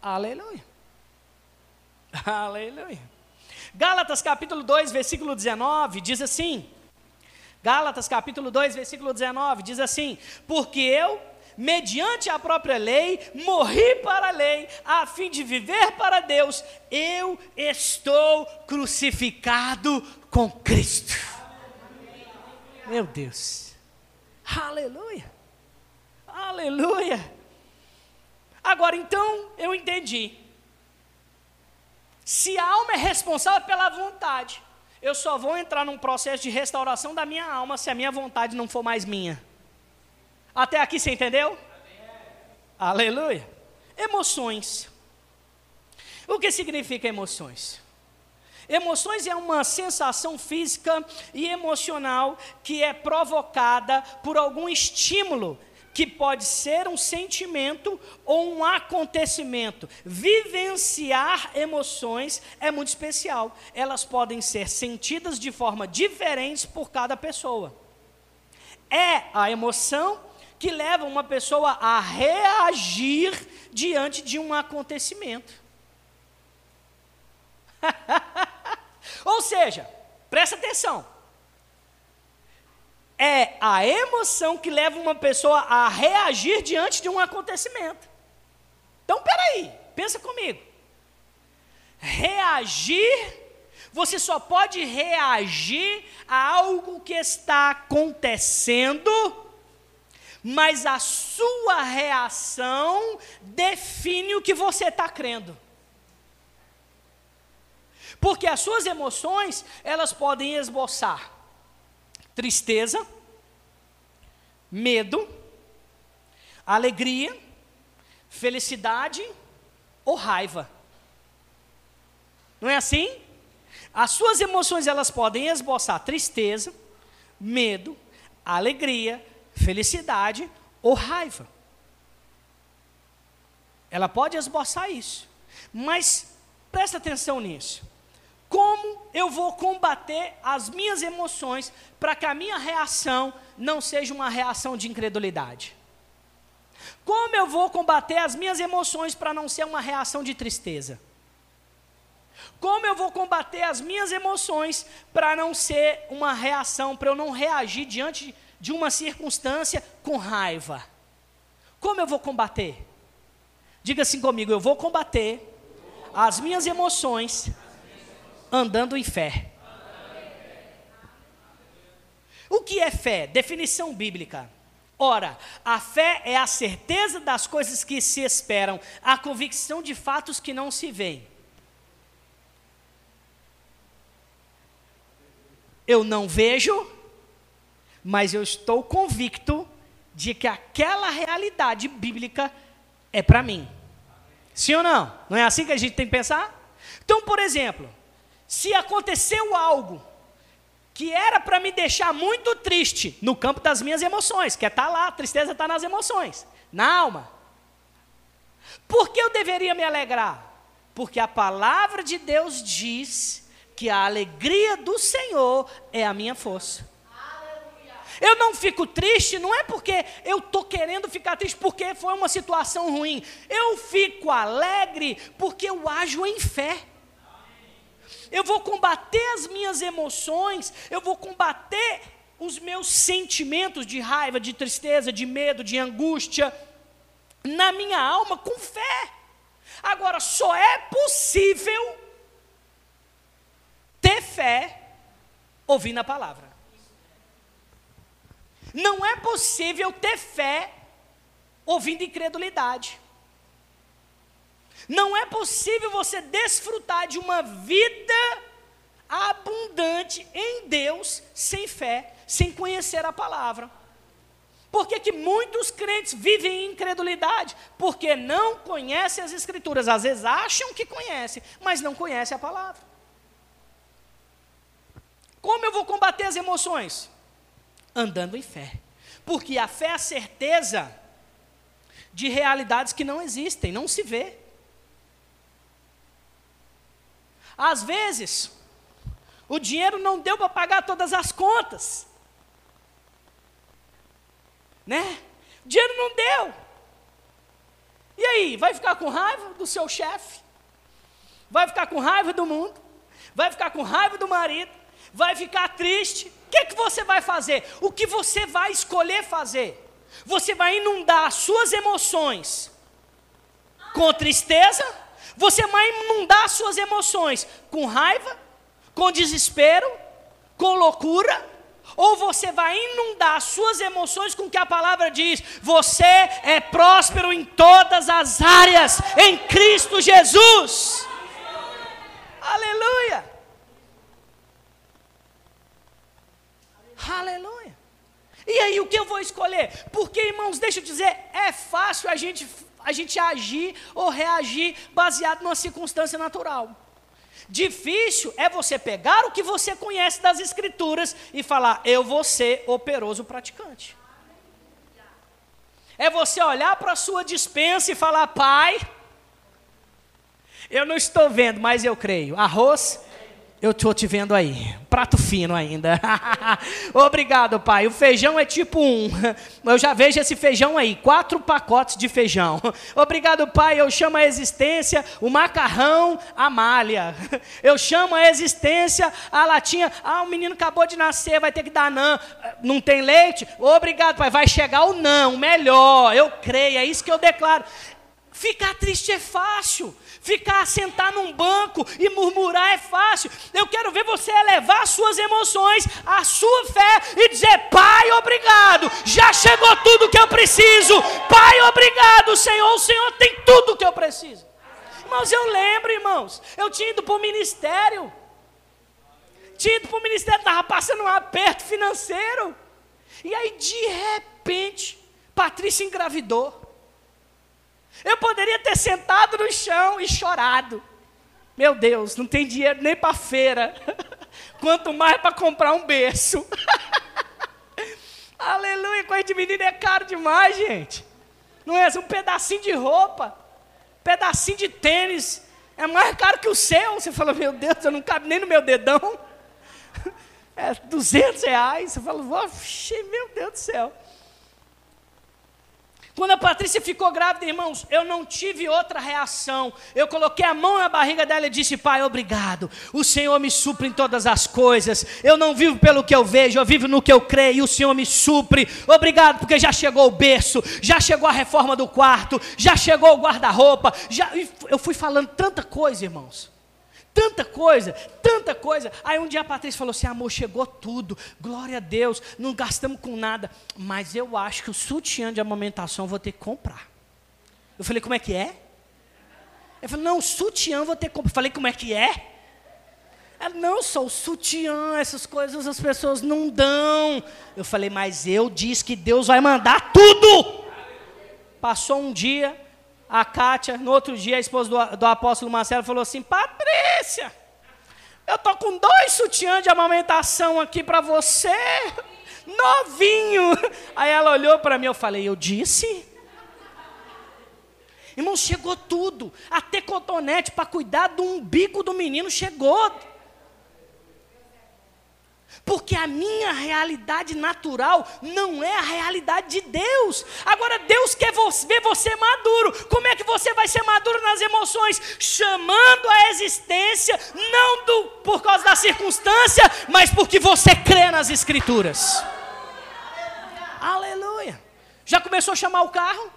Aleluia. Aleluia. Gálatas capítulo 2, versículo 19, diz assim: Gálatas capítulo 2, versículo 19, diz assim: Porque eu, mediante a própria lei, morri para a lei, a fim de viver para Deus, eu estou crucificado com Cristo. Meu Deus. Aleluia. Aleluia! Agora então eu entendi. Se a alma é responsável pela vontade, eu só vou entrar num processo de restauração da minha alma se a minha vontade não for mais minha. Até aqui você entendeu? Amém. Aleluia. Emoções. O que significa emoções? Emoções é uma sensação física e emocional que é provocada por algum estímulo que pode ser um sentimento ou um acontecimento. Vivenciar emoções é muito especial. Elas podem ser sentidas de forma diferente por cada pessoa. É a emoção que leva uma pessoa a reagir diante de um acontecimento. Ou seja, presta atenção. É a emoção que leva uma pessoa a reagir diante de um acontecimento. Então, peraí, pensa comigo. Reagir, você só pode reagir a algo que está acontecendo, mas a sua reação define o que você está crendo. Porque as suas emoções, elas podem esboçar tristeza, medo, alegria, felicidade ou raiva. Não é assim? As suas emoções elas podem esboçar tristeza, medo, alegria, felicidade ou raiva. Ela pode esboçar isso. Mas presta atenção nisso. Como eu vou combater as minhas emoções para que a minha reação não seja uma reação de incredulidade? Como eu vou combater as minhas emoções para não ser uma reação de tristeza? Como eu vou combater as minhas emoções para não ser uma reação, para eu não reagir diante de uma circunstância com raiva? Como eu vou combater? Diga assim comigo: eu vou combater as minhas emoções andando em fé. O que é fé? Definição bíblica. Ora, a fé é a certeza das coisas que se esperam, a convicção de fatos que não se veem. Eu não vejo, mas eu estou convicto de que aquela realidade bíblica é para mim. Sim ou não? Não é assim que a gente tem que pensar? Então, por exemplo, se aconteceu algo que era para me deixar muito triste no campo das minhas emoções, que é estar tá lá, a tristeza está nas emoções, na alma. Por que eu deveria me alegrar? Porque a palavra de Deus diz que a alegria do Senhor é a minha força. Eu não fico triste, não é porque eu estou querendo ficar triste porque foi uma situação ruim. Eu fico alegre porque eu ajo em fé eu vou combater as minhas emoções, eu vou combater os meus sentimentos de raiva, de tristeza, de medo, de angústia, na minha alma com fé. Agora, só é possível ter fé ouvindo a palavra. Não é possível ter fé ouvindo incredulidade. Não é possível você desfrutar de uma vida abundante em Deus sem fé, sem conhecer a palavra. Por que, que muitos crentes vivem em incredulidade? Porque não conhecem as Escrituras. Às vezes acham que conhecem, mas não conhecem a palavra. Como eu vou combater as emoções? Andando em fé. Porque a fé é a certeza de realidades que não existem, não se vê. Às vezes, o dinheiro não deu para pagar todas as contas. Né? O dinheiro não deu. E aí, vai ficar com raiva do seu chefe? Vai ficar com raiva do mundo? Vai ficar com raiva do marido? Vai ficar triste? O que, que você vai fazer? O que você vai escolher fazer? Você vai inundar suas emoções com tristeza? Você vai inundar suas emoções com raiva, com desespero, com loucura, ou você vai inundar suas emoções com o que a palavra diz: você é próspero em todas as áreas, em Cristo Jesus. Aleluia. Aleluia. E aí, o que eu vou escolher? Porque, irmãos, deixa eu dizer, é fácil a gente a gente agir ou reagir baseado numa circunstância natural. Difícil é você pegar o que você conhece das Escrituras e falar, eu vou ser operoso praticante. É você olhar para a sua dispensa e falar: Pai, eu não estou vendo, mas eu creio. Arroz, eu estou te vendo aí. Prato fino ainda. Obrigado, pai. O feijão é tipo um. Eu já vejo esse feijão aí. Quatro pacotes de feijão. Obrigado, pai. Eu chamo a existência o macarrão, a malha. Eu chamo a existência a latinha. Ah, o menino acabou de nascer, vai ter que dar não. Não tem leite? Obrigado, pai. Vai chegar o não, melhor. Eu creio. É isso que eu declaro. Ficar triste é fácil. Ficar sentar num banco e murmurar é fácil. Eu quero ver você elevar suas emoções, a sua fé e dizer: Pai, obrigado, já chegou tudo que eu preciso. Pai, obrigado, Senhor, o Senhor tem tudo que eu preciso. Irmãos, eu lembro, irmãos, eu tinha ido para o ministério. Tinha ido para o ministério, estava passando um aperto financeiro. E aí, de repente, Patrícia engravidou. Eu poderia ter sentado no chão e chorado. Meu Deus, não tem dinheiro nem para feira. Quanto mais para comprar um berço. Aleluia, coisa de menino é caro demais, gente. Não é um pedacinho de roupa, pedacinho de tênis, é mais caro que o seu. Você fala, meu Deus, eu não cabe nem no meu dedão. É 200 reais. Você fala, meu Deus do céu. Quando a Patrícia ficou grávida, irmãos, eu não tive outra reação. Eu coloquei a mão na barriga dela e disse: Pai, obrigado. O Senhor me supre em todas as coisas. Eu não vivo pelo que eu vejo, eu vivo no que eu creio. E o Senhor me supre. Obrigado, porque já chegou o berço, já chegou a reforma do quarto, já chegou o guarda-roupa. Já... Eu fui falando tanta coisa, irmãos. Tanta coisa, tanta coisa. Aí um dia a Patrícia falou assim: amor, chegou tudo, glória a Deus, não gastamos com nada. Mas eu acho que o sutiã de amamentação eu vou ter que comprar. Eu falei: como é que é? Eu falei: não, sutiã vou ter que comprar. Eu falei: como é que é? Ela, não, só o sutiã, essas coisas as pessoas não dão. Eu falei: mas eu disse que Deus vai mandar tudo. Passou um dia, a Kátia, no outro dia, a esposa do, do apóstolo Marcelo, falou assim: Patrícia, eu tô com dois sutiãs de amamentação aqui para você, novinho. Aí ela olhou para mim, eu falei: Eu disse? Irmão, chegou tudo, até cotonete para cuidar do umbigo do menino chegou. Porque a minha realidade natural não é a realidade de Deus. Agora, Deus quer ver você maduro. Como é que você vai ser maduro nas emoções? Chamando a existência, não do, por causa da circunstância, mas porque você crê nas Escrituras. Aleluia. Já começou a chamar o carro?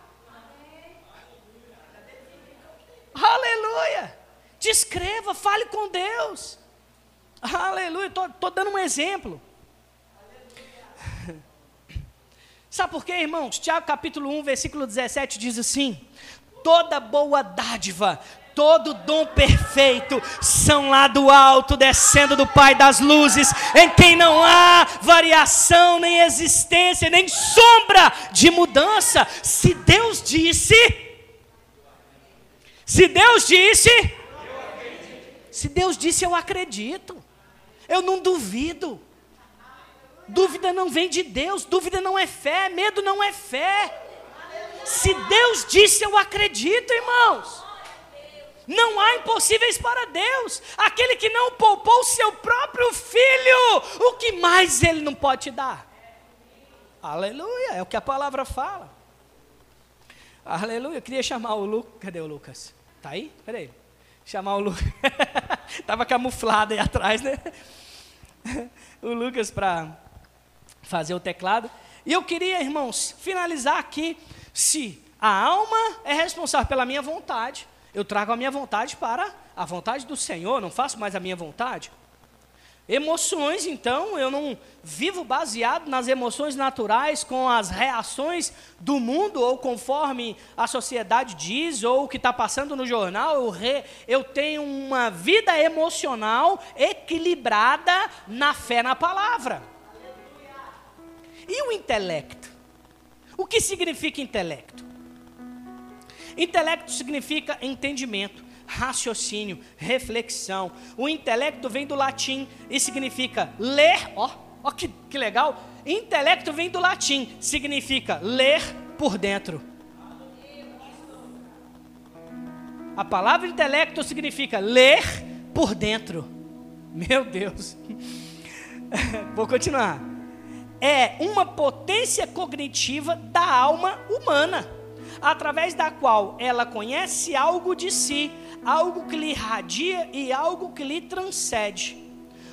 Aleluia. Descreva, fale com Deus. Aleluia, estou dando um exemplo. Sabe por quê, irmãos? Tiago capítulo 1, versículo 17 diz assim: Toda boa dádiva, todo dom perfeito são lá do alto, descendo do Pai das luzes, em quem não há variação, nem existência, nem sombra de mudança. Se Deus disse, se Deus disse, se Deus disse, eu acredito. Eu não duvido. Dúvida não vem de Deus, dúvida não é fé, medo não é fé. Se Deus disse, eu acredito, irmãos. Não há impossíveis para Deus. Aquele que não poupou seu próprio filho, o que mais ele não pode te dar? Aleluia, é o que a palavra fala. Aleluia, eu queria chamar o Lucas. Cadê o Lucas? Tá aí? Peraí. Chamar o Lucas. Estava camuflado aí atrás, né? o Lucas para fazer o teclado. E eu queria, irmãos, finalizar aqui. Se a alma é responsável pela minha vontade, eu trago a minha vontade para a vontade do Senhor, não faço mais a minha vontade. Emoções, então, eu não vivo baseado nas emoções naturais, com as reações do mundo, ou conforme a sociedade diz, ou o que está passando no jornal. Eu, re, eu tenho uma vida emocional equilibrada na fé na palavra. E o intelecto? O que significa intelecto? Intelecto significa entendimento raciocínio, reflexão. O intelecto vem do latim e significa ler, ó, ó que, que legal. Intelecto vem do latim, significa ler, por dentro. A palavra intelecto significa ler por dentro. Meu Deus. Vou continuar. É uma potência cognitiva da alma humana, através da qual ela conhece algo de si, algo que lhe irradia e algo que lhe transcende.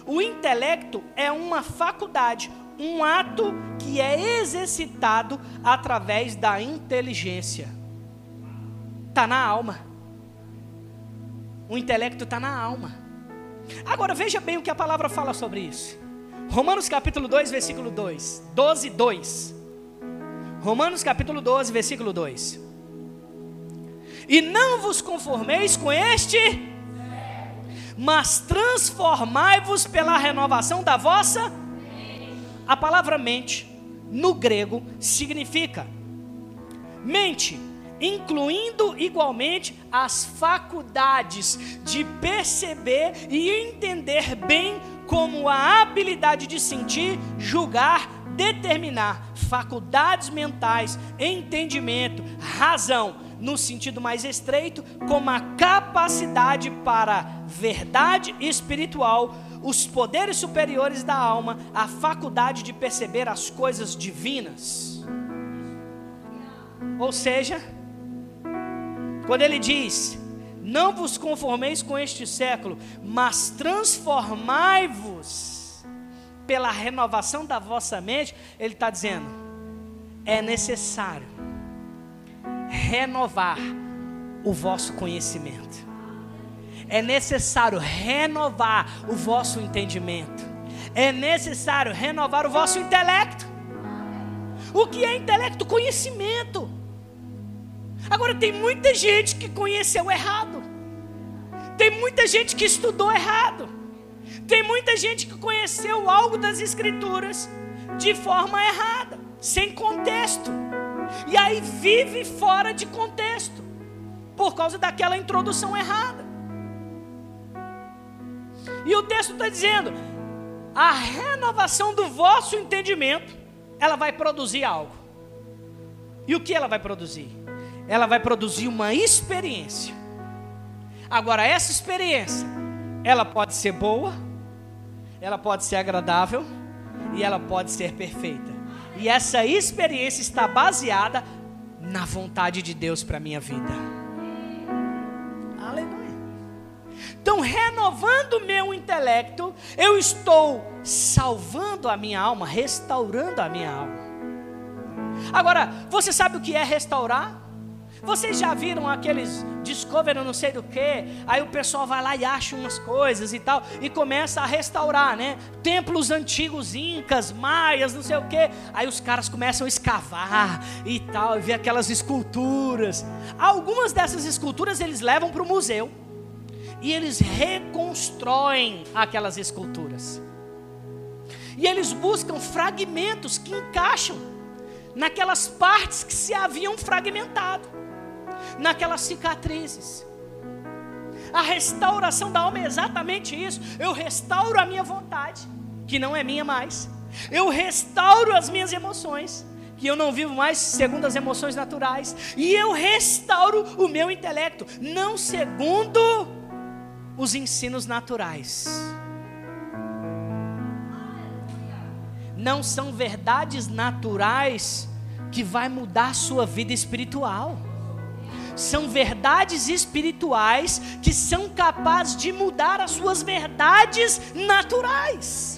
O intelecto é uma faculdade, um ato que é exercitado através da inteligência. Está na alma. O intelecto está na alma. Agora veja bem o que a palavra fala sobre isso. Romanos capítulo 2, versículo 2. 12, 2. Romanos capítulo 12, versículo 2. E não vos conformeis com este, mas transformai-vos pela renovação da vossa. A palavra mente, no grego, significa mente incluindo igualmente as faculdades de perceber e entender bem, como a habilidade de sentir, julgar, determinar, faculdades mentais, entendimento, razão, no sentido mais estreito, como a capacidade para verdade espiritual, os poderes superiores da alma, a faculdade de perceber as coisas divinas. Ou seja, quando ele diz: Não vos conformeis com este século, mas transformai-vos pela renovação da vossa mente, ele está dizendo: é necessário renovar o vosso conhecimento, é necessário renovar o vosso entendimento, é necessário renovar o vosso intelecto. O que é intelecto? Conhecimento. Agora, tem muita gente que conheceu errado, tem muita gente que estudou errado, tem muita gente que conheceu algo das Escrituras de forma errada, sem contexto, e aí vive fora de contexto, por causa daquela introdução errada. E o texto está dizendo: a renovação do vosso entendimento, ela vai produzir algo. E o que ela vai produzir? ela vai produzir uma experiência. Agora, essa experiência, ela pode ser boa, ela pode ser agradável e ela pode ser perfeita. E essa experiência está baseada na vontade de Deus para minha vida. Aleluia. Então, renovando meu intelecto, eu estou salvando a minha alma, restaurando a minha alma. Agora, você sabe o que é restaurar? Vocês já viram aqueles Discovery, não sei do que? Aí o pessoal vai lá e acha umas coisas e tal, e começa a restaurar, né? Templos antigos, incas, maias, não sei o que. Aí os caras começam a escavar e tal, e ver aquelas esculturas. Algumas dessas esculturas eles levam para o museu e eles reconstroem aquelas esculturas. E eles buscam fragmentos que encaixam naquelas partes que se haviam fragmentado naquelas cicatrizes. A restauração da alma é exatamente isso. Eu restauro a minha vontade, que não é minha mais. Eu restauro as minhas emoções, que eu não vivo mais segundo as emoções naturais. E eu restauro o meu intelecto, não segundo os ensinos naturais. Não são verdades naturais que vai mudar a sua vida espiritual são verdades espirituais que são capazes de mudar as suas verdades naturais.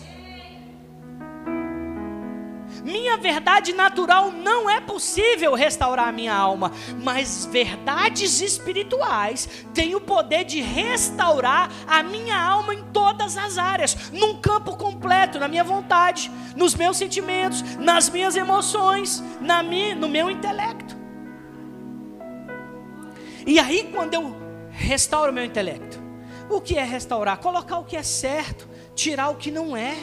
Minha verdade natural não é possível restaurar a minha alma, mas verdades espirituais têm o poder de restaurar a minha alma em todas as áreas, num campo completo, na minha vontade, nos meus sentimentos, nas minhas emoções, na minha, no meu intelecto. E aí, quando eu restauro meu intelecto, o que é restaurar? Colocar o que é certo, tirar o que não é.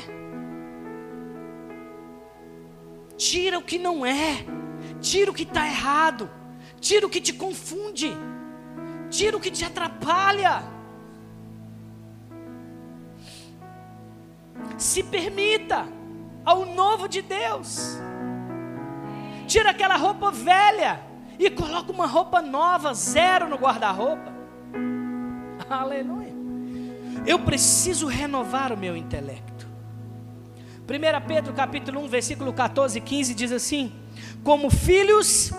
Tira o que não é, tira o que está errado, tira o que te confunde, tira o que te atrapalha. Se permita ao novo de Deus tira aquela roupa velha e coloca uma roupa nova, zero no guarda-roupa. Aleluia. Eu preciso renovar o meu intelecto. 1 Pedro capítulo 1, versículo 14 e 15 diz assim: Como filhos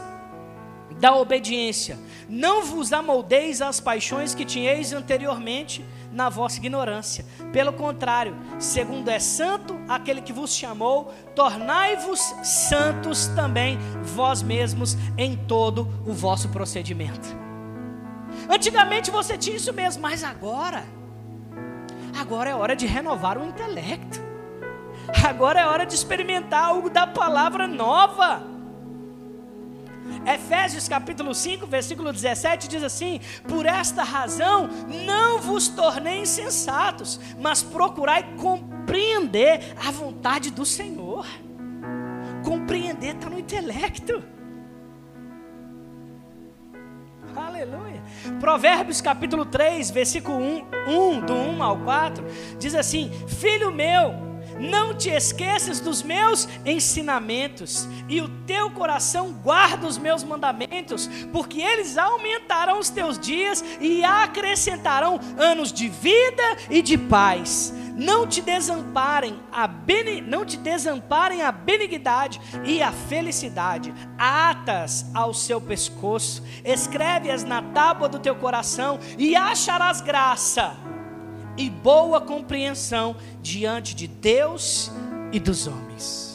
da obediência, não vos amoldeis às paixões que tinhais anteriormente na vossa ignorância. Pelo contrário, segundo é santo aquele que vos chamou, tornai-vos santos também vós mesmos em todo o vosso procedimento. Antigamente você tinha isso mesmo, mas agora, agora é hora de renovar o intelecto. Agora é hora de experimentar algo da palavra nova. Efésios capítulo 5, versículo 17 diz assim: Por esta razão não vos tornei insensatos, mas procurai compreender a vontade do Senhor. Compreender está no intelecto. Aleluia. Provérbios capítulo 3, versículo 1, 1, do 1 ao 4, diz assim: Filho meu, não te esqueças dos meus ensinamentos, e o teu coração guarda os meus mandamentos, porque eles aumentarão os teus dias e acrescentarão anos de vida e de paz. Não te desamparem a bene, não te desamparem a benignidade e a felicidade. Atas ao seu pescoço, escreve-as na tábua do teu coração e acharás graça e boa compreensão diante de Deus e dos homens.